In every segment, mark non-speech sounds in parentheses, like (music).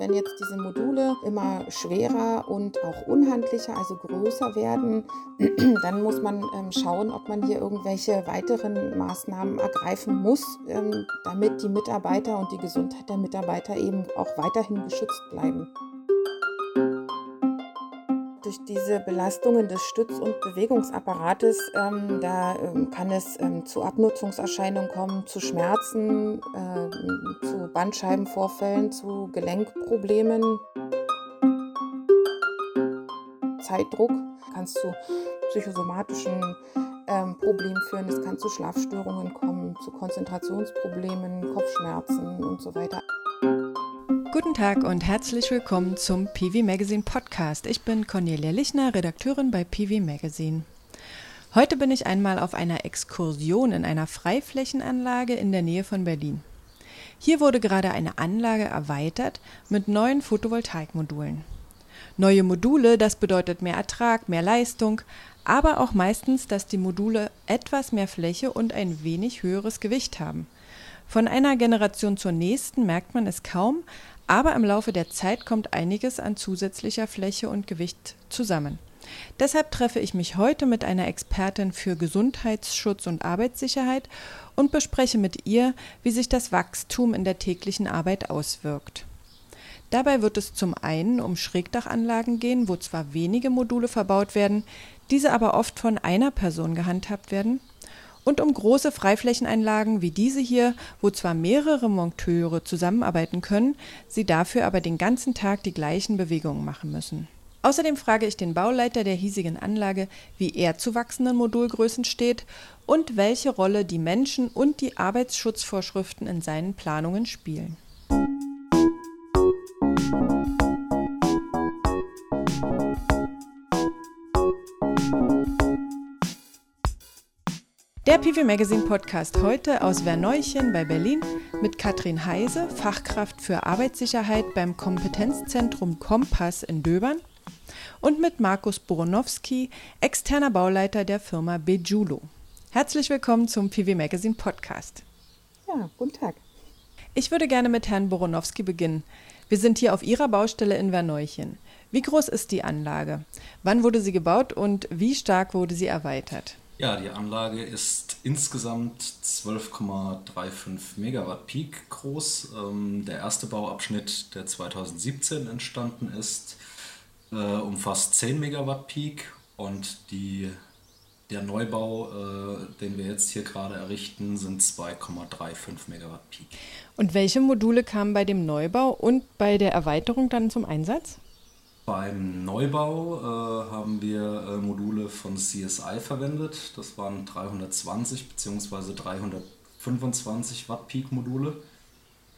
Wenn jetzt diese Module immer schwerer und auch unhandlicher, also größer werden, (clears throat) dann muss man ähm, schauen, ob man hier irgendwelche weiteren Maßnahmen ergreifen muss, ähm, damit die Mitarbeiter und die Gesundheit der Mitarbeiter eben auch weiterhin geschützt bleiben durch diese Belastungen des Stütz- und Bewegungsapparates, ähm, da ähm, kann es ähm, zu Abnutzungserscheinungen kommen, zu Schmerzen, äh, zu Bandscheibenvorfällen, zu Gelenkproblemen. Zeitdruck kann es zu psychosomatischen ähm, Problemen führen. Es kann zu Schlafstörungen kommen, zu Konzentrationsproblemen, Kopfschmerzen und so weiter. Guten Tag und herzlich willkommen zum PV Magazine Podcast. Ich bin Cornelia Lichner, Redakteurin bei PV Magazine. Heute bin ich einmal auf einer Exkursion in einer Freiflächenanlage in der Nähe von Berlin. Hier wurde gerade eine Anlage erweitert mit neuen Photovoltaikmodulen. Neue Module, das bedeutet mehr Ertrag, mehr Leistung, aber auch meistens, dass die Module etwas mehr Fläche und ein wenig höheres Gewicht haben. Von einer Generation zur nächsten merkt man es kaum, aber im Laufe der Zeit kommt einiges an zusätzlicher Fläche und Gewicht zusammen. Deshalb treffe ich mich heute mit einer Expertin für Gesundheitsschutz und Arbeitssicherheit und bespreche mit ihr, wie sich das Wachstum in der täglichen Arbeit auswirkt. Dabei wird es zum einen um Schrägdachanlagen gehen, wo zwar wenige Module verbaut werden, diese aber oft von einer Person gehandhabt werden, und um große Freiflächeneinlagen wie diese hier, wo zwar mehrere Monteure zusammenarbeiten können, sie dafür aber den ganzen Tag die gleichen Bewegungen machen müssen. Außerdem frage ich den Bauleiter der hiesigen Anlage, wie er zu wachsenden Modulgrößen steht und welche Rolle die Menschen und die Arbeitsschutzvorschriften in seinen Planungen spielen. Der PV Magazine Podcast heute aus Verneuchen bei Berlin mit Katrin Heise, Fachkraft für Arbeitssicherheit beim Kompetenzzentrum Kompass in Döbern und mit Markus Boronowski, externer Bauleiter der Firma Bejulo. Herzlich willkommen zum PV Magazine Podcast. Ja, guten Tag. Ich würde gerne mit Herrn Boronowski beginnen. Wir sind hier auf Ihrer Baustelle in Verneuchen. Wie groß ist die Anlage? Wann wurde sie gebaut und wie stark wurde sie erweitert? Ja, die Anlage ist insgesamt 12,35 Megawatt Peak groß. Ähm, der erste Bauabschnitt, der 2017 entstanden ist, äh, umfasst 10 Megawatt Peak und die, der Neubau, äh, den wir jetzt hier gerade errichten, sind 2,35 Megawatt Peak. Und welche Module kamen bei dem Neubau und bei der Erweiterung dann zum Einsatz? Beim Neubau äh, haben wir äh, Module von CSI verwendet. Das waren 320 bzw. 325 Watt Peak Module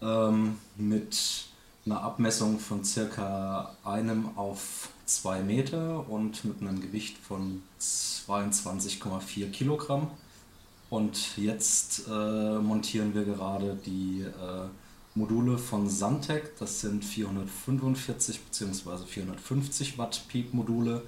ähm, mit einer Abmessung von circa einem auf zwei Meter und mit einem Gewicht von 22,4 Kilogramm. Und jetzt äh, montieren wir gerade die äh, Module von Santec, das sind 445 bzw. 450 Watt Peak Module,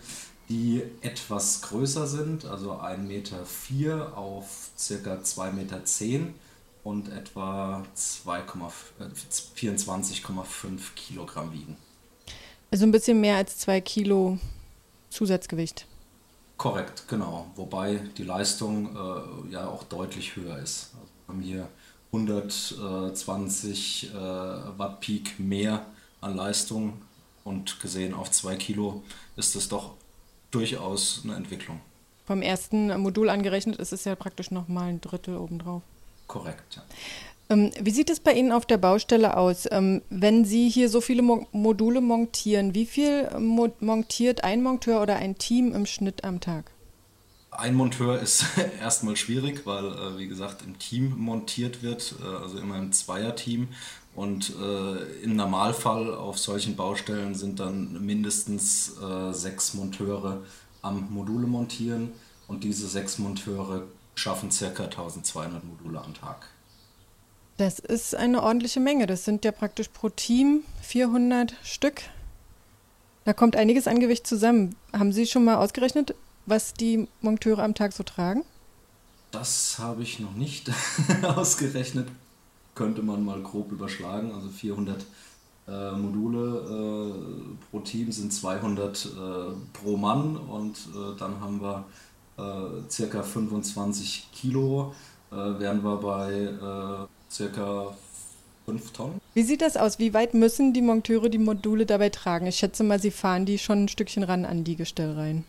die etwas größer sind, also 1,4 Meter vier auf ca. 2,10 Meter zehn und etwa 24,5 Kilogramm wiegen. Also ein bisschen mehr als 2 Kilo Zusatzgewicht. Korrekt, genau. Wobei die Leistung äh, ja auch deutlich höher ist. Also wir haben hier 120 äh, Watt Peak mehr an Leistung und gesehen auf 2 Kilo ist das doch durchaus eine Entwicklung. Vom ersten Modul angerechnet ist es ja praktisch nochmal ein Drittel obendrauf. Korrekt, ja. Ähm, wie sieht es bei Ihnen auf der Baustelle aus? Ähm, wenn Sie hier so viele Mo Module montieren, wie viel mo montiert ein Monteur oder ein Team im Schnitt am Tag? Ein Monteur ist (laughs) erstmal schwierig, weil, äh, wie gesagt, im Team montiert wird, äh, also immer im Zweierteam. Und äh, im Normalfall auf solchen Baustellen sind dann mindestens äh, sechs Monteure am Module montieren. Und diese sechs Monteure schaffen ca. 1200 Module am Tag. Das ist eine ordentliche Menge. Das sind ja praktisch pro Team 400 Stück. Da kommt einiges an Gewicht zusammen. Haben Sie schon mal ausgerechnet, was die Monteure am Tag so tragen? Das habe ich noch nicht (laughs) ausgerechnet. Könnte man mal grob überschlagen. Also 400 äh, Module äh, pro Team sind 200 äh, pro Mann und äh, dann haben wir äh, circa 25 Kilo, äh, wären wir bei circa 5 Tonnen. Wie sieht das aus? Wie weit müssen die Monteure die Module dabei tragen? Ich schätze mal, sie fahren die schon ein Stückchen ran an die Gestellreihen.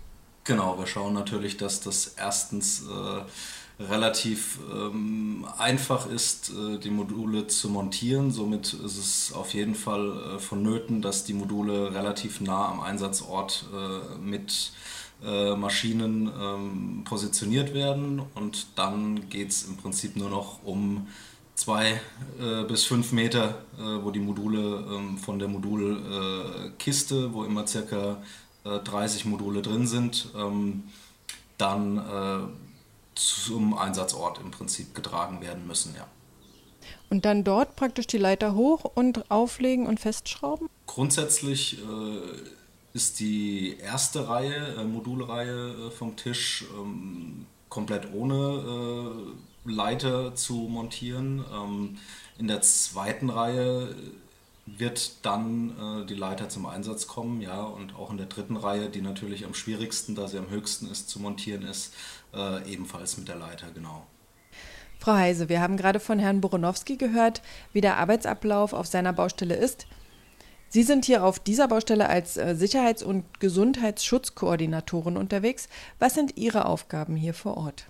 Genau, wir schauen natürlich, dass das erstens äh, relativ ähm, einfach ist, äh, die Module zu montieren. Somit ist es auf jeden Fall äh, vonnöten, dass die Module relativ nah am Einsatzort äh, mit äh, Maschinen ähm, positioniert werden. Und dann geht es im Prinzip nur noch um zwei äh, bis fünf Meter, äh, wo die Module ähm, von der Modulkiste, äh, wo immer circa 30 äh, Module drin sind, ähm, dann äh, zum Einsatzort im Prinzip getragen werden müssen, ja. Und dann dort praktisch die Leiter hoch und auflegen und festschrauben? Grundsätzlich ist die erste Reihe, Modulreihe vom Tisch ähm, komplett ohne Leiter zu montieren. Ähm, in der zweiten Reihe wird dann äh, die Leiter zum Einsatz kommen, ja, und auch in der dritten Reihe, die natürlich am schwierigsten, da sie am höchsten ist, zu montieren ist, äh, ebenfalls mit der Leiter, genau. Frau Heise, wir haben gerade von Herrn Boronowski gehört, wie der Arbeitsablauf auf seiner Baustelle ist. Sie sind hier auf dieser Baustelle als äh, Sicherheits- und Gesundheitsschutzkoordinatorin unterwegs. Was sind Ihre Aufgaben hier vor Ort?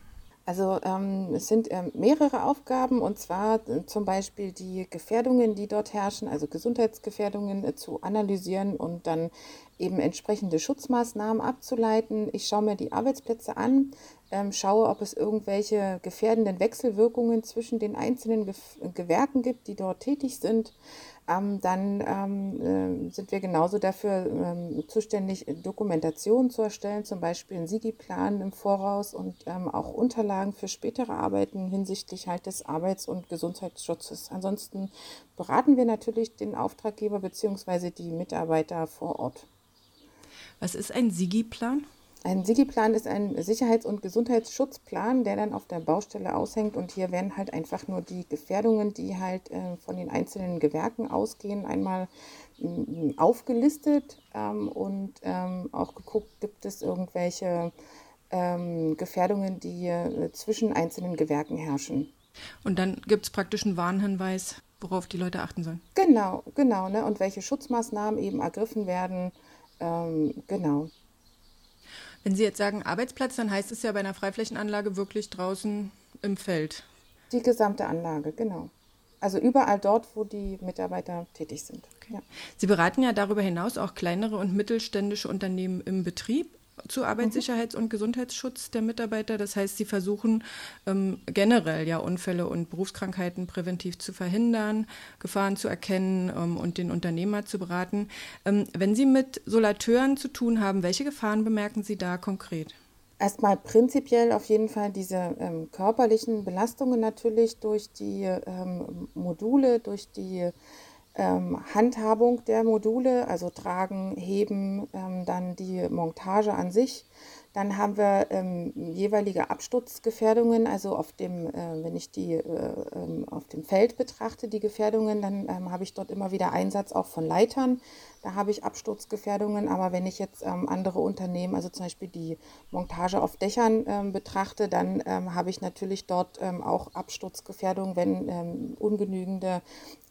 Also ähm, es sind ähm, mehrere Aufgaben und zwar äh, zum Beispiel die Gefährdungen, die dort herrschen, also Gesundheitsgefährdungen äh, zu analysieren und dann eben entsprechende Schutzmaßnahmen abzuleiten. Ich schaue mir die Arbeitsplätze an, ähm, schaue, ob es irgendwelche gefährdenden Wechselwirkungen zwischen den einzelnen Ge Gewerken gibt, die dort tätig sind. Ähm, dann ähm, äh, sind wir genauso dafür ähm, zuständig, Dokumentation zu erstellen, zum Beispiel einen SIGI-Plan im Voraus und ähm, auch Unterlagen für spätere Arbeiten hinsichtlich halt des Arbeits- und Gesundheitsschutzes. Ansonsten beraten wir natürlich den Auftraggeber bzw. die Mitarbeiter vor Ort. Was ist ein SIGI-Plan? Ein SIGI-Plan ist ein Sicherheits- und Gesundheitsschutzplan, der dann auf der Baustelle aushängt. Und hier werden halt einfach nur die Gefährdungen, die halt äh, von den einzelnen Gewerken ausgehen, einmal äh, aufgelistet ähm, und ähm, auch geguckt, gibt es irgendwelche ähm, Gefährdungen, die äh, zwischen einzelnen Gewerken herrschen. Und dann gibt es praktisch einen Warnhinweis, worauf die Leute achten sollen. Genau, genau. Ne? Und welche Schutzmaßnahmen eben ergriffen werden. Ähm, genau. Wenn Sie jetzt sagen Arbeitsplatz, dann heißt es ja bei einer Freiflächenanlage wirklich draußen im Feld. Die gesamte Anlage, genau. Also überall dort, wo die Mitarbeiter tätig sind. Okay. Ja. Sie beraten ja darüber hinaus auch kleinere und mittelständische Unternehmen im Betrieb zu Arbeitssicherheits- und Gesundheitsschutz der Mitarbeiter. Das heißt, sie versuchen ähm, generell ja Unfälle und Berufskrankheiten präventiv zu verhindern, Gefahren zu erkennen ähm, und den Unternehmer zu beraten. Ähm, wenn Sie mit Solateuren zu tun haben, welche Gefahren bemerken Sie da konkret? Erstmal prinzipiell auf jeden Fall diese ähm, körperlichen Belastungen natürlich durch die ähm, Module, durch die ähm, Handhabung der Module, also Tragen, Heben, ähm, dann die Montage an sich. Dann haben wir ähm, jeweilige Absturzgefährdungen, also auf dem, äh, wenn ich die äh, ähm, auf dem Feld betrachte, die Gefährdungen, dann ähm, habe ich dort immer wieder Einsatz auch von Leitern. Da habe ich Absturzgefährdungen, aber wenn ich jetzt ähm, andere Unternehmen, also zum Beispiel die Montage auf Dächern ähm, betrachte, dann ähm, habe ich natürlich dort auch Absturzgefährdungen, wenn ungenügende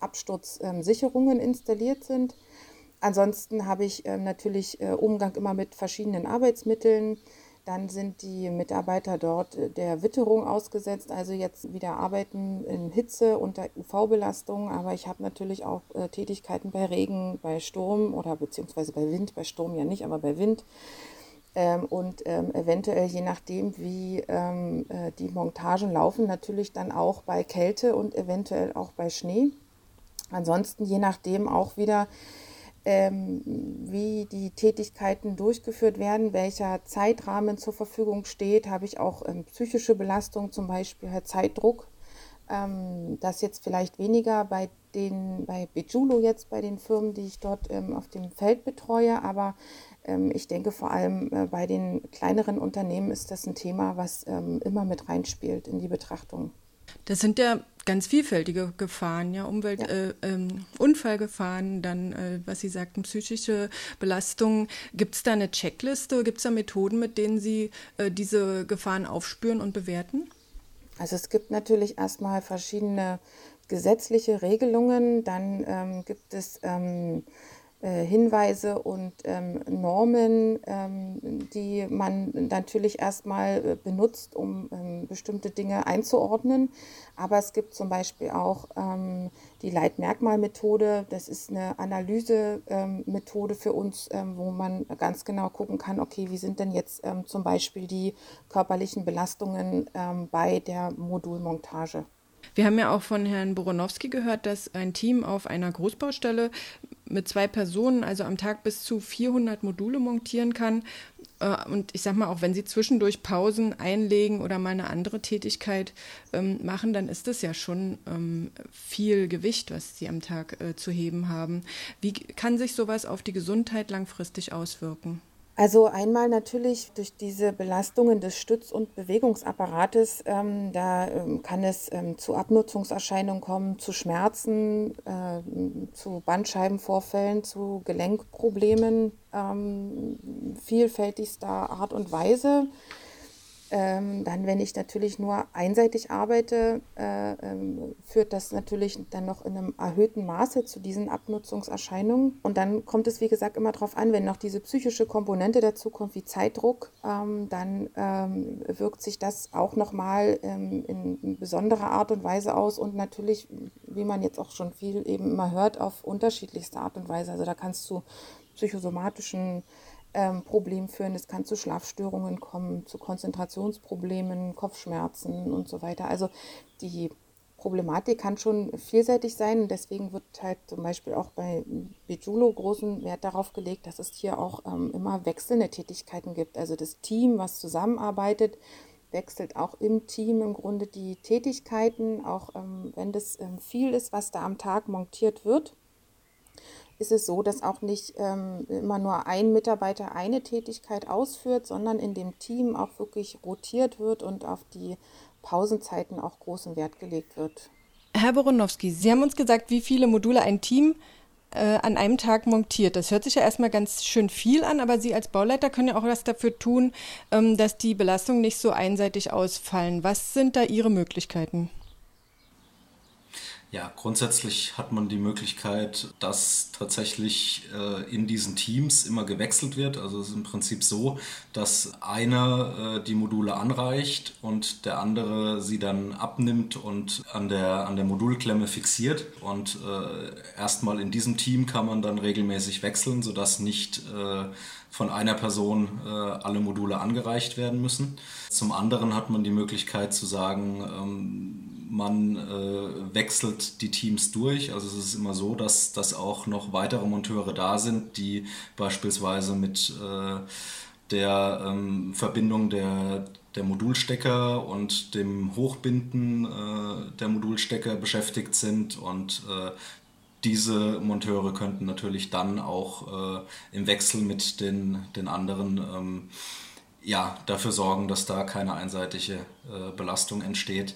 Absturzsicherungen installiert sind. Ansonsten habe ich äh, natürlich äh, Umgang immer mit verschiedenen Arbeitsmitteln. Dann sind die Mitarbeiter dort äh, der Witterung ausgesetzt, also jetzt wieder arbeiten in Hitze unter UV-Belastung. Aber ich habe natürlich auch äh, Tätigkeiten bei Regen, bei Sturm oder beziehungsweise bei Wind, bei Sturm ja nicht, aber bei Wind. Ähm, und ähm, eventuell, je nachdem, wie ähm, äh, die Montagen laufen, natürlich dann auch bei Kälte und eventuell auch bei Schnee. Ansonsten, je nachdem auch wieder, ähm, wie die Tätigkeiten durchgeführt werden, welcher Zeitrahmen zur Verfügung steht, habe ich auch ähm, psychische Belastung, zum Beispiel Zeitdruck. Ähm, das jetzt vielleicht weniger bei den, bei Bejulo jetzt, bei den Firmen, die ich dort ähm, auf dem Feld betreue, aber ähm, ich denke vor allem äh, bei den kleineren Unternehmen ist das ein Thema, was ähm, immer mit reinspielt in die Betrachtung. Das sind ja ganz vielfältige Gefahren, ja, Umwelt, ja. Äh, ähm, Unfallgefahren, dann, äh, was Sie sagten, psychische Belastungen. Gibt es da eine Checkliste? Gibt es da Methoden, mit denen Sie äh, diese Gefahren aufspüren und bewerten? Also es gibt natürlich erstmal verschiedene gesetzliche Regelungen, dann ähm, gibt es ähm, äh, Hinweise und ähm, Normen, ähm, die man natürlich erstmal äh, benutzt, um ähm, bestimmte Dinge einzuordnen. Aber es gibt zum Beispiel auch ähm, die Leitmerkmalmethode. Das ist eine Analysemethode für uns, ähm, wo man ganz genau gucken kann, okay, wie sind denn jetzt ähm, zum Beispiel die körperlichen Belastungen bei der Modulmontage. Wir haben ja auch von Herrn Boronowski gehört, dass ein Team auf einer Großbaustelle mit zwei Personen, also am Tag bis zu 400 Module montieren kann. Äh, und ich sage mal, auch wenn Sie zwischendurch Pausen einlegen oder mal eine andere Tätigkeit ähm, machen, dann ist das ja schon ähm, viel Gewicht, was Sie am Tag äh, zu heben haben. Wie kann sich sowas auf die Gesundheit langfristig auswirken? Also einmal natürlich durch diese Belastungen des Stütz- und Bewegungsapparates, ähm, da ähm, kann es ähm, zu Abnutzungserscheinungen kommen, zu Schmerzen, äh, zu Bandscheibenvorfällen, zu Gelenkproblemen ähm, vielfältigster Art und Weise. Ähm, dann, wenn ich natürlich nur einseitig arbeite, äh, ähm, führt das natürlich dann noch in einem erhöhten Maße zu diesen Abnutzungserscheinungen. Und dann kommt es, wie gesagt, immer darauf an, wenn noch diese psychische Komponente dazu kommt, wie Zeitdruck, ähm, dann ähm, wirkt sich das auch nochmal ähm, in besonderer Art und Weise aus und natürlich, wie man jetzt auch schon viel eben immer hört, auf unterschiedlichste Art und Weise. Also da kannst du psychosomatischen ähm, Problem führen. Es kann zu Schlafstörungen kommen, zu Konzentrationsproblemen, Kopfschmerzen und so weiter. Also die Problematik kann schon vielseitig sein. Deswegen wird halt zum Beispiel auch bei Bijulo großen Wert darauf gelegt, dass es hier auch ähm, immer wechselnde Tätigkeiten gibt. Also das Team, was zusammenarbeitet, wechselt auch im Team im Grunde die Tätigkeiten, auch ähm, wenn das ähm, viel ist, was da am Tag montiert wird ist es so, dass auch nicht ähm, immer nur ein Mitarbeiter eine Tätigkeit ausführt, sondern in dem Team auch wirklich rotiert wird und auf die Pausenzeiten auch großen Wert gelegt wird. Herr Boronowski, Sie haben uns gesagt, wie viele Module ein Team äh, an einem Tag montiert. Das hört sich ja erstmal ganz schön viel an, aber Sie als Bauleiter können ja auch was dafür tun, ähm, dass die Belastungen nicht so einseitig ausfallen. Was sind da Ihre Möglichkeiten? Ja, grundsätzlich hat man die Möglichkeit, dass tatsächlich äh, in diesen Teams immer gewechselt wird. Also es ist im Prinzip so, dass einer äh, die Module anreicht und der andere sie dann abnimmt und an der, an der Modulklemme fixiert. Und äh, erstmal in diesem Team kann man dann regelmäßig wechseln, sodass nicht äh, von einer Person äh, alle Module angereicht werden müssen. Zum anderen hat man die Möglichkeit zu sagen, ähm, man äh, wechselt die Teams durch. Also es ist immer so, dass, dass auch noch weitere Monteure da sind, die beispielsweise mit äh, der ähm, Verbindung der, der Modulstecker und dem Hochbinden äh, der Modulstecker beschäftigt sind und äh, diese Monteure könnten natürlich dann auch äh, im Wechsel mit den, den anderen ähm, ja, dafür sorgen, dass da keine einseitige äh, Belastung entsteht.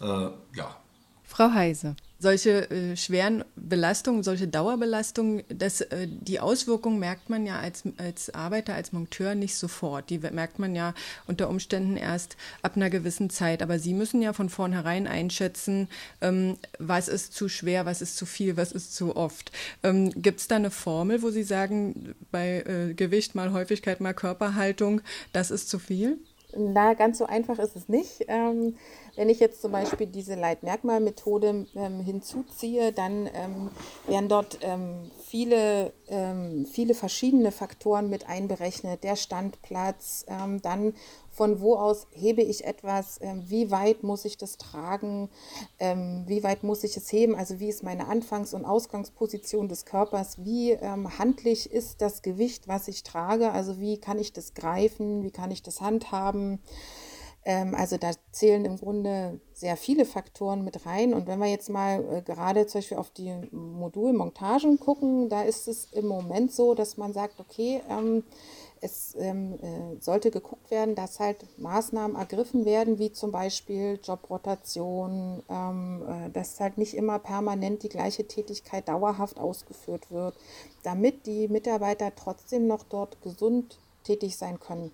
Äh, ja. Frau Heise, solche äh, schweren Belastungen, solche Dauerbelastungen, das, äh, die Auswirkungen merkt man ja als, als Arbeiter, als Monteur nicht sofort. Die merkt man ja unter Umständen erst ab einer gewissen Zeit. Aber Sie müssen ja von vornherein einschätzen, ähm, was ist zu schwer, was ist zu viel, was ist zu oft. Ähm, Gibt es da eine Formel, wo Sie sagen, bei äh, Gewicht mal Häufigkeit mal Körperhaltung, das ist zu viel? Na, ganz so einfach ist es nicht. Ähm, wenn ich jetzt zum Beispiel diese Leitmerkmalmethode ähm, hinzuziehe, dann ähm, werden dort ähm, viele, ähm, viele verschiedene Faktoren mit einberechnet. Der Standplatz, ähm, dann von wo aus hebe ich etwas, ähm, wie weit muss ich das tragen, wie weit muss ich es heben, also wie ist meine Anfangs- und Ausgangsposition des Körpers, wie handlich ist das Gewicht, was ich trage, also wie kann ich das greifen, wie kann ich das handhaben. Ähm, also da zählen im Grunde sehr viele Faktoren mit rein. Und wenn wir jetzt mal äh, gerade zum Beispiel auf die Modulmontagen gucken, da ist es im Moment so, dass man sagt, okay, ähm, es ähm, äh, sollte geguckt werden, dass halt Maßnahmen ergriffen werden, wie zum Beispiel Jobrotation, äh, dass halt nicht immer permanent die gleiche Tätigkeit dauerhaft ausgeführt wird, damit die Mitarbeiter trotzdem noch dort gesund tätig sein können.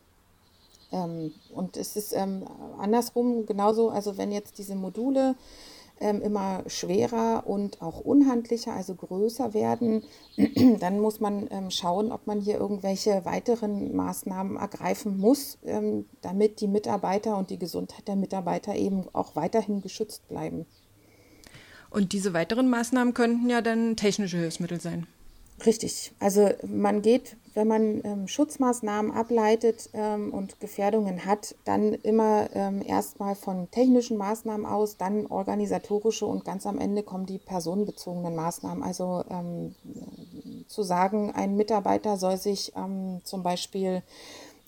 Ähm, und es ist ähm, andersrum genauso, also wenn jetzt diese Module ähm, immer schwerer und auch unhandlicher, also größer werden, (clears throat) dann muss man ähm, schauen, ob man hier irgendwelche weiteren Maßnahmen ergreifen muss, ähm, damit die Mitarbeiter und die Gesundheit der Mitarbeiter eben auch weiterhin geschützt bleiben. Und diese weiteren Maßnahmen könnten ja dann technische Hilfsmittel sein. Richtig. Also man geht, wenn man ähm, Schutzmaßnahmen ableitet ähm, und Gefährdungen hat, dann immer ähm, erstmal von technischen Maßnahmen aus, dann organisatorische und ganz am Ende kommen die personenbezogenen Maßnahmen. Also ähm, zu sagen, ein Mitarbeiter soll sich ähm, zum Beispiel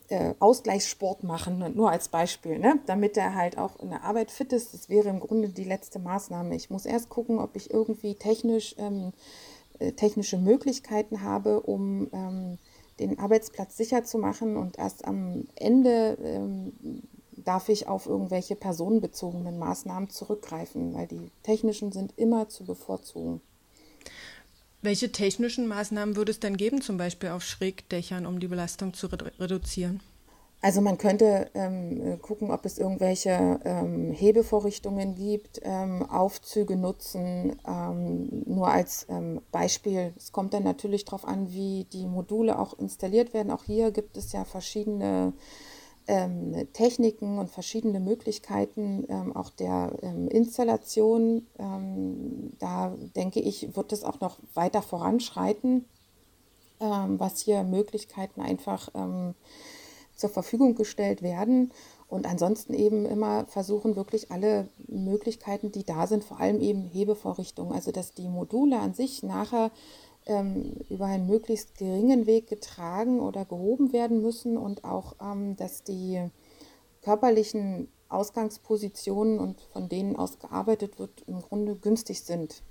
äh, Ausgleichssport machen, nur als Beispiel, ne? damit er halt auch in der Arbeit fit ist. Das wäre im Grunde die letzte Maßnahme. Ich muss erst gucken, ob ich irgendwie technisch ähm, äh, technische Möglichkeiten habe, um ähm, den Arbeitsplatz sicher zu machen. Und erst am Ende ähm, darf ich auf irgendwelche personenbezogenen Maßnahmen zurückgreifen, weil die technischen sind immer zu bevorzugen. Welche technischen Maßnahmen würde es denn geben, zum Beispiel auf Schrägdächern, um die Belastung zu reduzieren? Also man könnte ähm, gucken, ob es irgendwelche ähm, Hebevorrichtungen gibt, ähm, Aufzüge nutzen. Ähm, nur als ähm, Beispiel, es kommt dann natürlich darauf an, wie die Module auch installiert werden. Auch hier gibt es ja verschiedene ähm, Techniken und verschiedene Möglichkeiten auch der Installation. da denke ich, wird es auch noch weiter voranschreiten, was hier Möglichkeiten einfach zur Verfügung gestellt werden. Und ansonsten eben immer versuchen, wirklich alle Möglichkeiten, die da sind, vor allem eben Hebevorrichtungen, also dass die Module an sich nachher ähm, über einen möglichst geringen Weg getragen oder gehoben werden müssen und auch, ähm, dass die körperlichen Ausgangspositionen und von denen aus gearbeitet wird, im Grunde günstig sind.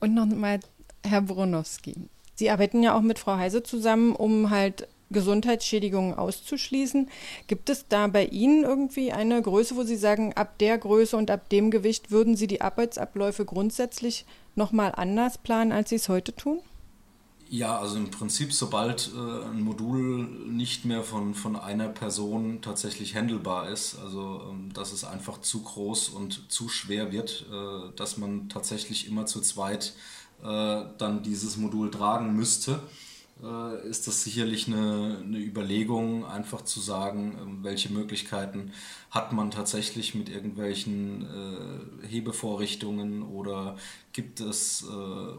Und nochmal, Herr Bronowski, Sie arbeiten ja auch mit Frau Heise zusammen, um halt Gesundheitsschädigungen auszuschließen. Gibt es da bei Ihnen irgendwie eine Größe, wo Sie sagen, ab der Größe und ab dem Gewicht würden Sie die Arbeitsabläufe grundsätzlich nochmal anders planen, als Sie es heute tun? Ja, also im Prinzip, sobald äh, ein Modul nicht mehr von, von einer Person tatsächlich handelbar ist, also ähm, dass es einfach zu groß und zu schwer wird, äh, dass man tatsächlich immer zu zweit äh, dann dieses Modul tragen müsste, äh, ist das sicherlich eine, eine Überlegung, einfach zu sagen, ähm, welche Möglichkeiten hat man tatsächlich mit irgendwelchen äh, Hebevorrichtungen oder gibt es äh,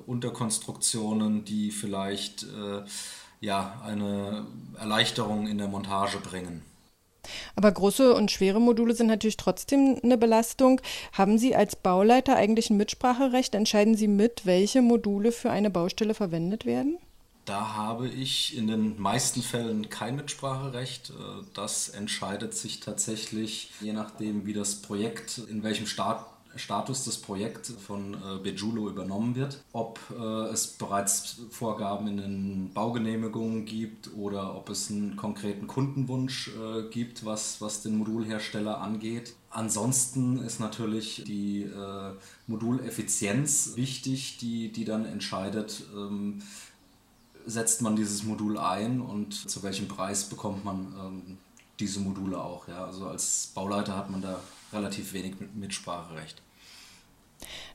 Unterkonstruktionen, die vielleicht äh, ja, eine Erleichterung in der Montage bringen. Aber große und schwere Module sind natürlich trotzdem eine Belastung. Haben Sie als Bauleiter eigentlich ein Mitspracherecht? Entscheiden Sie mit, welche Module für eine Baustelle verwendet werden? Da habe ich in den meisten Fällen kein Mitspracherecht. Äh, das entscheidet sich tatsächlich, je nachdem, wie das Projekt, in welchem Start, Status das Projekt von äh, Bejulo übernommen wird. Ob äh, es bereits Vorgaben in den Baugenehmigungen gibt oder ob es einen konkreten Kundenwunsch gibt, was, was den Modulhersteller angeht. Ansonsten ist natürlich die Moduleffizienz wichtig, die, die dann entscheidet, ähm, setzt man dieses Modul ein und zu welchem Preis bekommt man ähm, diese Module auch. Ja? Also als Bauleiter hat man da relativ wenig Mitspracherecht.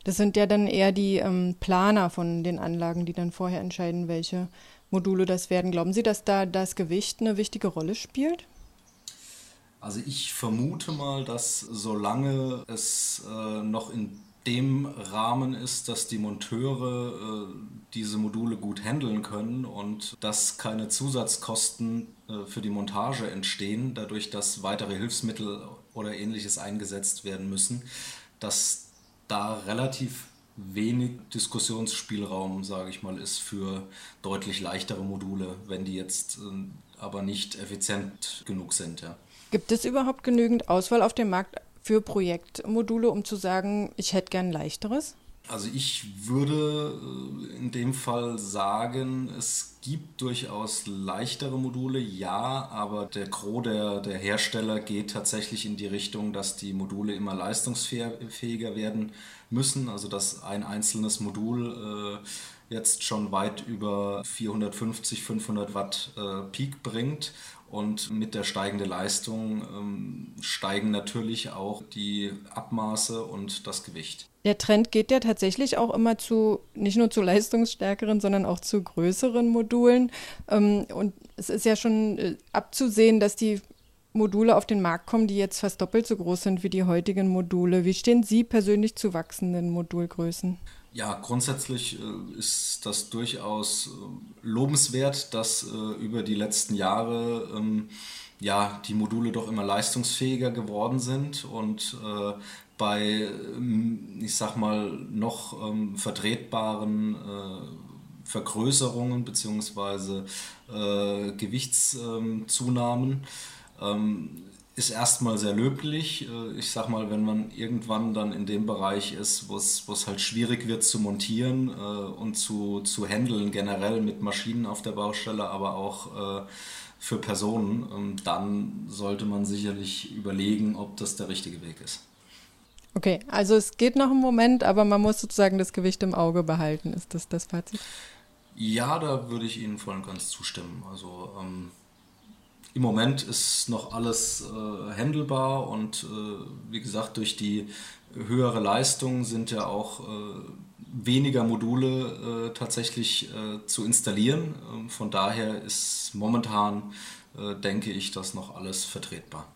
Das sind ja dann eher die ähm, Planer von den Anlagen, die dann vorher entscheiden, welche Module das werden. Glauben Sie, dass da das Gewicht eine wichtige Rolle spielt? Also ich vermute mal, dass solange es äh, noch in dem Rahmen ist, dass die Monteure äh, diese Module gut handeln können und dass keine Zusatzkosten äh, für die Montage entstehen, dadurch, dass weitere Hilfsmittel oder ähnliches eingesetzt werden müssen, dass da relativ wenig Diskussionsspielraum, sage ich mal, ist für deutlich leichtere Module, wenn die jetzt äh, aber nicht effizient genug sind. Ja. Gibt es überhaupt genügend Auswahl auf dem Markt für Projektmodule, um zu sagen, ich hätte gern leichteres? Also ich würde äh, in dem Fall sagen, es gibt durchaus leichtere Module, ja, aber der Gros der, der Hersteller geht tatsächlich in die Richtung, dass die Module immer leistungsfähiger werden müssen. Also dass ein einzelnes Modul äh, jetzt schon weit über 450, 500 Watt äh, Peak bringt und mit der steigenden Leistung ähm, steigen natürlich auch die Abmaße und das Gewicht. Der Trend geht ja tatsächlich auch immer zu, nicht nur zu leistungsstärkeren, sondern auch zu größeren Modulen. Ähm, und es ist ja schon äh, abzusehen, dass die Module auf den Markt kommen, die jetzt fast doppelt so groß sind wie die heutigen Module. Wie stehen Sie persönlich zu wachsenden Modulgrößen? Ja, grundsätzlich äh, ist das durchaus äh, lobenswert, dass äh, über die letzten Jahre ähm, ja, die Module doch immer leistungsfähiger geworden sind und bei, ähm, ich sag mal, noch ähm, vertretbaren Vergrößerungen bzw. Gewichtszunahmen ist erstmal sehr löblich. Äh, ich sag mal, wenn man irgendwann dann in dem Bereich ist, wo es halt schwierig wird zu montieren äh, und zu, zu handeln, generell mit Maschinen auf der Baustelle, aber auch äh, für Personen, ähm, dann sollte man sicherlich überlegen, ob das der richtige Weg ist. Okay, also es geht noch einen Moment, aber man muss sozusagen das Gewicht im Auge behalten. Ist das das Fazit? Ja, da würde ich Ihnen voll und ganz zustimmen. Also ähm, im Moment ist noch alles äh, handelbar und äh, wie gesagt, durch die höhere Leistung sind ja auch äh, weniger Module äh, tatsächlich äh, zu installieren. Ähm, von daher ist momentan, äh, denke ich, das noch alles vertretbar.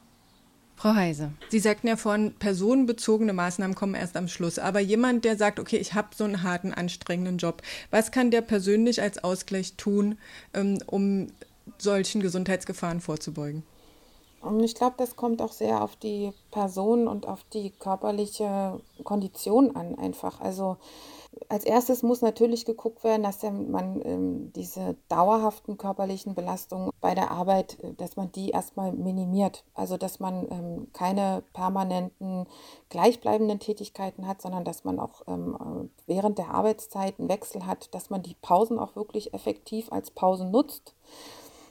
Frau Heise, Sie sagten ja vorhin, personenbezogene Maßnahmen kommen erst am Schluss. Aber jemand, der sagt, okay, ich habe so einen harten, anstrengenden Job, was kann der persönlich als Ausgleich tun, ähm, um solchen Gesundheitsgefahren vorzubeugen? Ich glaube, das kommt auch sehr auf die Person und auf die körperliche Kondition an, einfach. Also als erstes muss natürlich geguckt werden, dass man ähm, diese dauerhaften körperlichen Belastungen bei der Arbeit, äh, dass man die erstmal minimiert. Also dass man ähm, keine permanenten gleichbleibenden Tätigkeiten hat, sondern dass man auch ähm, äh, während der Arbeitszeit einen Wechsel hat, dass man die Pausen auch wirklich effektiv als Pausen nutzt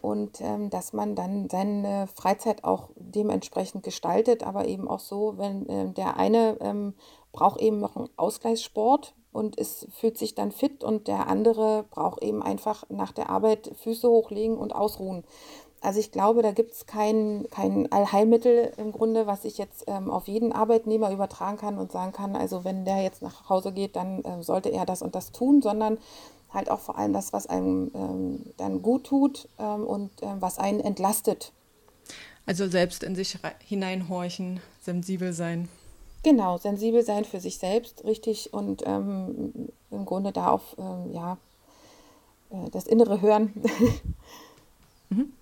und ähm, dass man dann seine Freizeit auch dementsprechend gestaltet, aber eben auch so, wenn äh, der eine ähm, braucht eben noch einen Ausgleichssport und es fühlt sich dann fit und der andere braucht eben einfach nach der Arbeit Füße hochlegen und ausruhen. Also ich glaube, da gibt es kein, kein Allheilmittel im Grunde, was ich jetzt ähm, auf jeden Arbeitnehmer übertragen kann und sagen kann, also wenn der jetzt nach Hause geht, dann äh, sollte er das und das tun, sondern halt auch vor allem das, was einem ähm, dann gut tut ähm, und ähm, was einen entlastet. Also selbst in sich hineinhorchen, sensibel sein. Genau, sensibel sein für sich selbst, richtig und ähm, im Grunde da auf ähm, ja, äh, das innere Hören. (laughs) mhm.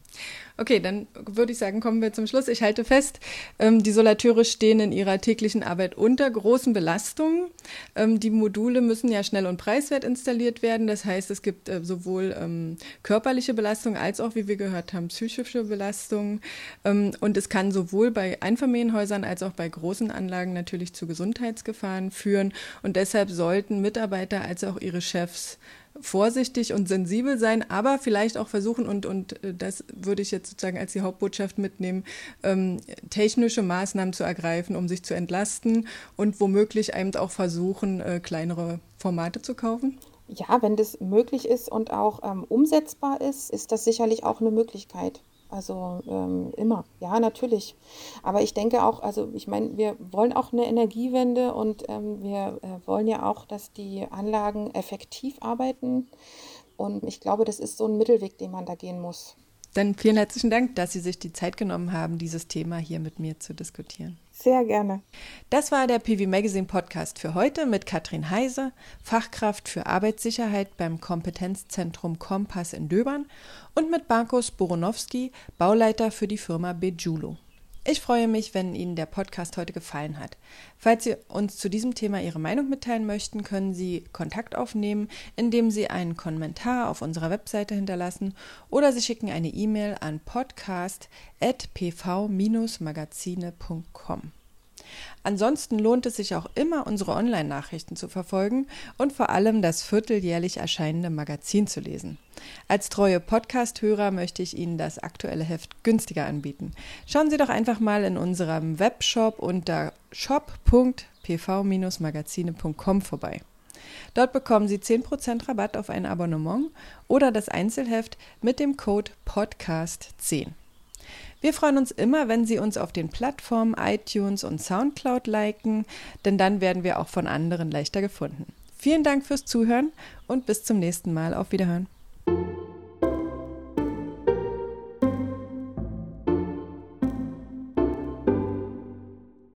Okay, dann würde ich sagen, kommen wir zum Schluss. Ich halte fest, ähm, die Solateure stehen in ihrer täglichen Arbeit unter großen Belastungen. Ähm, die Module müssen ja schnell und preiswert installiert werden. Das heißt, es gibt äh, sowohl ähm, körperliche Belastung als auch, wie wir gehört haben, psychische Belastung. Ähm, und es kann sowohl bei Einfamilienhäusern als auch bei großen Anlagen natürlich zu Gesundheitsgefahren führen. Und deshalb sollten Mitarbeiter als auch ihre Chefs vorsichtig und sensibel sein, aber vielleicht auch versuchen, und, und äh, das würde ich jetzt sozusagen als die Hauptbotschaft mitnehmen, ähm, technische Maßnahmen zu ergreifen, um sich zu entlasten und womöglich eben auch versuchen, äh, kleinere Formate zu kaufen? Ja, wenn das möglich ist und auch ähm, umsetzbar ist, ist das sicherlich auch eine Möglichkeit. Also ähm, immer, ja, natürlich. Aber ich denke auch, also ich meine, wir wollen auch eine Energiewende und ähm, wir äh, wollen ja auch, dass die Anlagen effektiv arbeiten. Und ich glaube, das ist so ein Mittelweg, den man da gehen muss. Dann vielen herzlichen Dank, dass Sie sich die Zeit genommen haben, dieses Thema hier mit mir zu diskutieren. Sehr gerne. Das war der PV Magazine Podcast für heute mit Katrin Heise, Fachkraft für Arbeitssicherheit beim Kompetenzzentrum Kompass in Döbern und mit Markus Boronowski, Bauleiter für die Firma Bejulo. Ich freue mich, wenn Ihnen der Podcast heute gefallen hat. Falls Sie uns zu diesem Thema Ihre Meinung mitteilen möchten, können Sie Kontakt aufnehmen, indem Sie einen Kommentar auf unserer Webseite hinterlassen oder Sie schicken eine E-Mail an podcast.pv-magazine.com. Ansonsten lohnt es sich auch immer, unsere Online-Nachrichten zu verfolgen und vor allem das vierteljährlich erscheinende Magazin zu lesen. Als treue Podcast-Hörer möchte ich Ihnen das aktuelle Heft günstiger anbieten. Schauen Sie doch einfach mal in unserem Webshop unter shop.pv-magazine.com vorbei. Dort bekommen Sie 10% Rabatt auf ein Abonnement oder das Einzelheft mit dem Code PODCAST10. Wir freuen uns immer, wenn Sie uns auf den Plattformen iTunes und SoundCloud liken, denn dann werden wir auch von anderen leichter gefunden. Vielen Dank fürs Zuhören und bis zum nächsten Mal. Auf Wiederhören.